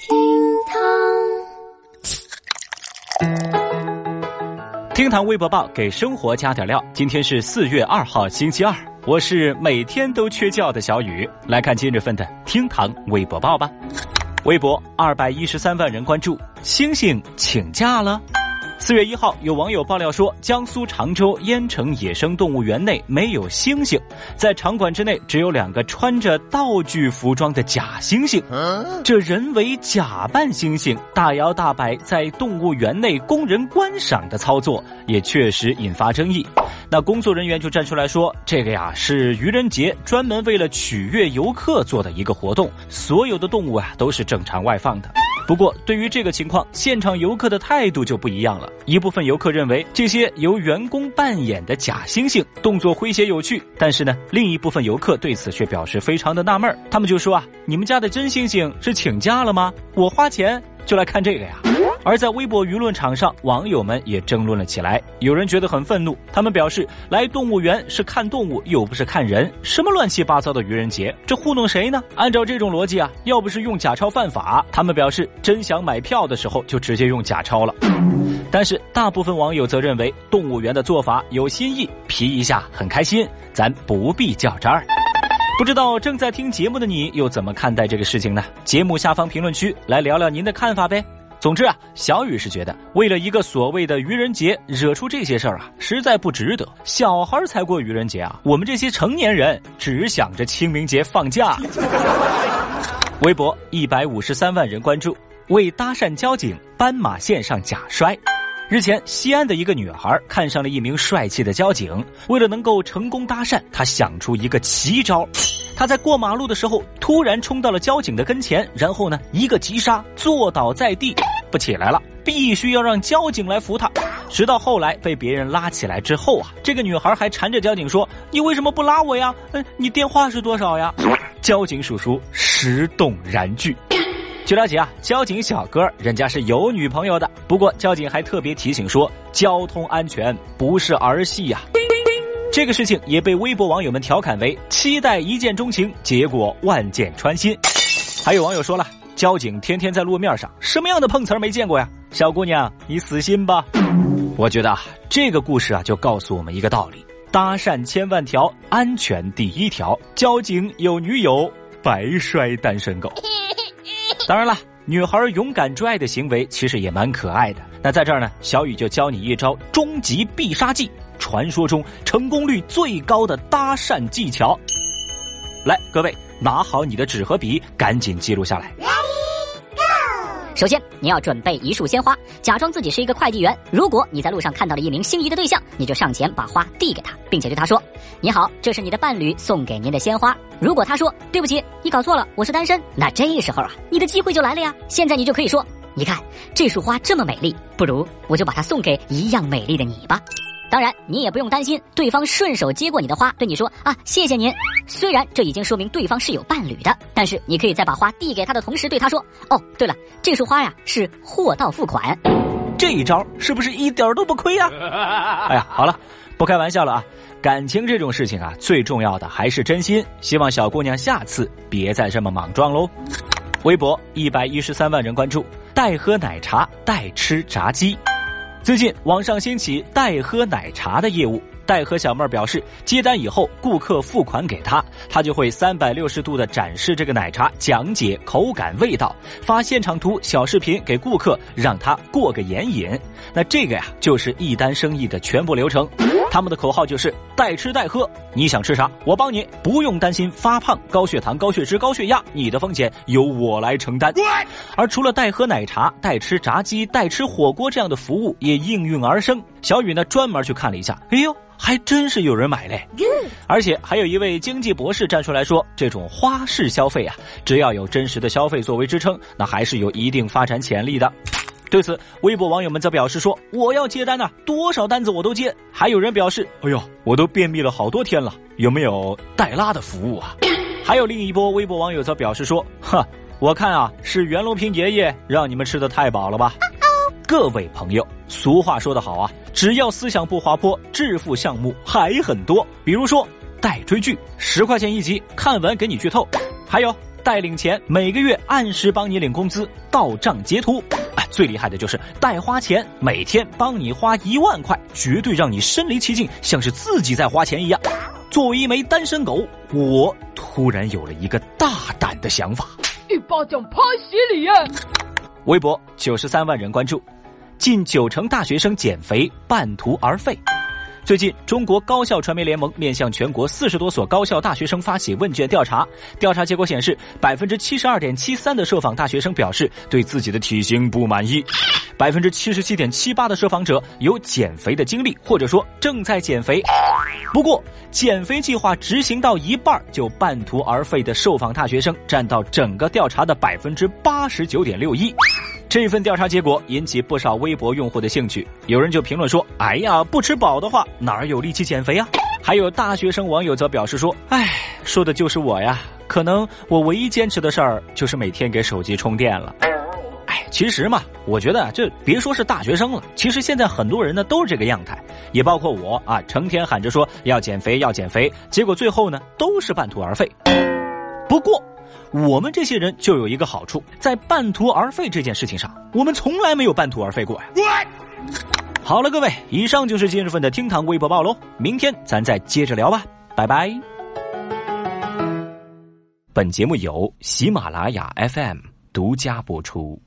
厅堂，厅堂微博报给生活加点料。今天是四月二号，星期二，我是每天都缺觉的小雨。来看今日份的厅堂微博报吧。微博二百一十三万人关注，星星请假了。四月一号，有网友爆料说，江苏常州淹城野生动物园内没有猩猩，在场馆之内只有两个穿着道具服装的假猩猩。这人为假扮猩猩大摇大摆在动物园内供人观赏的操作，也确实引发争议。那工作人员就站出来说，这个呀是愚人节专门为了取悦游客做的一个活动，所有的动物啊都是正常外放的。不过，对于这个情况，现场游客的态度就不一样了。一部分游客认为这些由员工扮演的假猩猩动作诙谐有趣，但是呢，另一部分游客对此却表示非常的纳闷他们就说啊，你们家的真猩猩是请假了吗？我花钱。就来看这个呀！而在微博舆论场上，网友们也争论了起来。有人觉得很愤怒，他们表示来动物园是看动物，又不是看人，什么乱七八糟的愚人节，这糊弄谁呢？按照这种逻辑啊，要不是用假钞犯法，他们表示真想买票的时候就直接用假钞了。但是大部分网友则认为动物园的做法有新意，皮一下很开心，咱不必较真儿。不知道正在听节目的你又怎么看待这个事情呢？节目下方评论区来聊聊您的看法呗。总之啊，小雨是觉得为了一个所谓的愚人节惹出这些事儿啊，实在不值得。小孩才过愚人节啊，我们这些成年人只想着清明节放假。微博一百五十三万人关注，为搭讪交警斑马线上假摔。日前，西安的一个女孩看上了一名帅气的交警，为了能够成功搭讪，她想出一个奇招。她在过马路的时候，突然冲到了交警的跟前，然后呢，一个急刹，坐倒在地，不起来了，必须要让交警来扶她。直到后来被别人拉起来之后啊，这个女孩还缠着交警说：“你为什么不拉我呀？嗯，你电话是多少呀？”交警叔叔实动然拒。据了解啊，交警小哥人家是有女朋友的。不过交警还特别提醒说，交通安全不是儿戏呀。这个事情也被微博网友们调侃为期待一见钟情，结果万箭穿心。还有网友说了，交警天天在路面上，什么样的碰瓷儿没见过呀？小姑娘，你死心吧。我觉得啊，这个故事啊就告诉我们一个道理：搭讪千万条，安全第一条。交警有女友，白摔单身狗。当然了，女孩勇敢追爱的行为其实也蛮可爱的。那在这儿呢，小雨就教你一招终极必杀技，传说中成功率最高的搭讪技巧。来，各位拿好你的纸和笔，赶紧记录下来。首先，你要准备一束鲜花，假装自己是一个快递员。如果你在路上看到了一名心仪的对象，你就上前把花递给他，并且对他说：“你好，这是你的伴侣送给您的鲜花。”如果他说：“对不起，你搞错了，我是单身。”那这时候啊，你的机会就来了呀！现在你就可以说：“你看这束花这么美丽，不如我就把它送给一样美丽的你吧。”当然，你也不用担心对方顺手接过你的花，对你说啊，谢谢您。虽然这已经说明对方是有伴侣的，但是你可以在把花递给他的同时对他说，哦，对了，这束花呀是货到付款。这一招是不是一点都不亏呀？哎呀，好了，不开玩笑了啊。感情这种事情啊，最重要的还是真心。希望小姑娘下次别再这么莽撞喽。微博一百一十三万人关注，代喝奶茶，代吃炸鸡。最近网上兴起代喝奶茶的业务，代喝小妹儿表示，接单以后顾客付款给她，她就会三百六十度的展示这个奶茶，讲解口感味道，发现场图小视频给顾客，让他过个眼瘾。那这个呀，就是一单生意的全部流程。他们的口号就是代吃代喝，你想吃啥我帮你，不用担心发胖、高血糖、高血脂、高血压，你的风险由我来承担。而除了代喝奶茶、代吃炸鸡、代吃火锅这样的服务也应运而生。小雨呢专门去看了一下，哎呦，还真是有人买嘞！而且还有一位经济博士站出来说，这种花式消费啊，只要有真实的消费作为支撑，那还是有一定发展潜力的。对此，微博网友们则表示说：“我要接单呐，多少单子我都接。”还有人表示：“哎呦，我都便秘了好多天了，有没有代拉的服务啊？” 还有另一波微博网友则表示说：“哼，我看啊，是袁隆平爷爷让你们吃的太饱了吧？”各位朋友，俗话说得好啊，只要思想不滑坡，致富项目还很多。比如说代追剧，十块钱一集，看完给你剧透；还有代领钱，每个月按时帮你领工资，到账截图。哎，最厉害的就是代花钱，每天帮你花一万块，绝对让你身临其境，像是自己在花钱一样。作为一枚单身狗，我突然有了一个大胆的想法：一巴掌拍死你呀！微博九十三万人关注，近九成大学生减肥半途而废。最近，中国高校传媒联盟面向全国四十多所高校大学生发起问卷调查，调查结果显示，百分之七十二点七三的受访大学生表示对自己的体型不满意，百分之七十七点七八的受访者有减肥的经历，或者说正在减肥。不过，减肥计划执行到一半就半途而废的受访大学生占到整个调查的百分之八十九点六一。这份调查结果引起不少微博用户的兴趣，有人就评论说：“哎呀，不吃饱的话哪儿有力气减肥呀？”还有大学生网友则表示说：“哎，说的就是我呀，可能我唯一坚持的事儿就是每天给手机充电了。”哎，其实嘛，我觉得这别说是大学生了，其实现在很多人呢都是这个样态，也包括我啊，成天喊着说要减肥要减肥，结果最后呢都是半途而废。不过。我们这些人就有一个好处，在半途而废这件事情上，我们从来没有半途而废过呀。好了，各位，以上就是今日份的厅堂微博报喽，明天咱再接着聊吧，拜拜。本节目由喜马拉雅 FM 独家播出。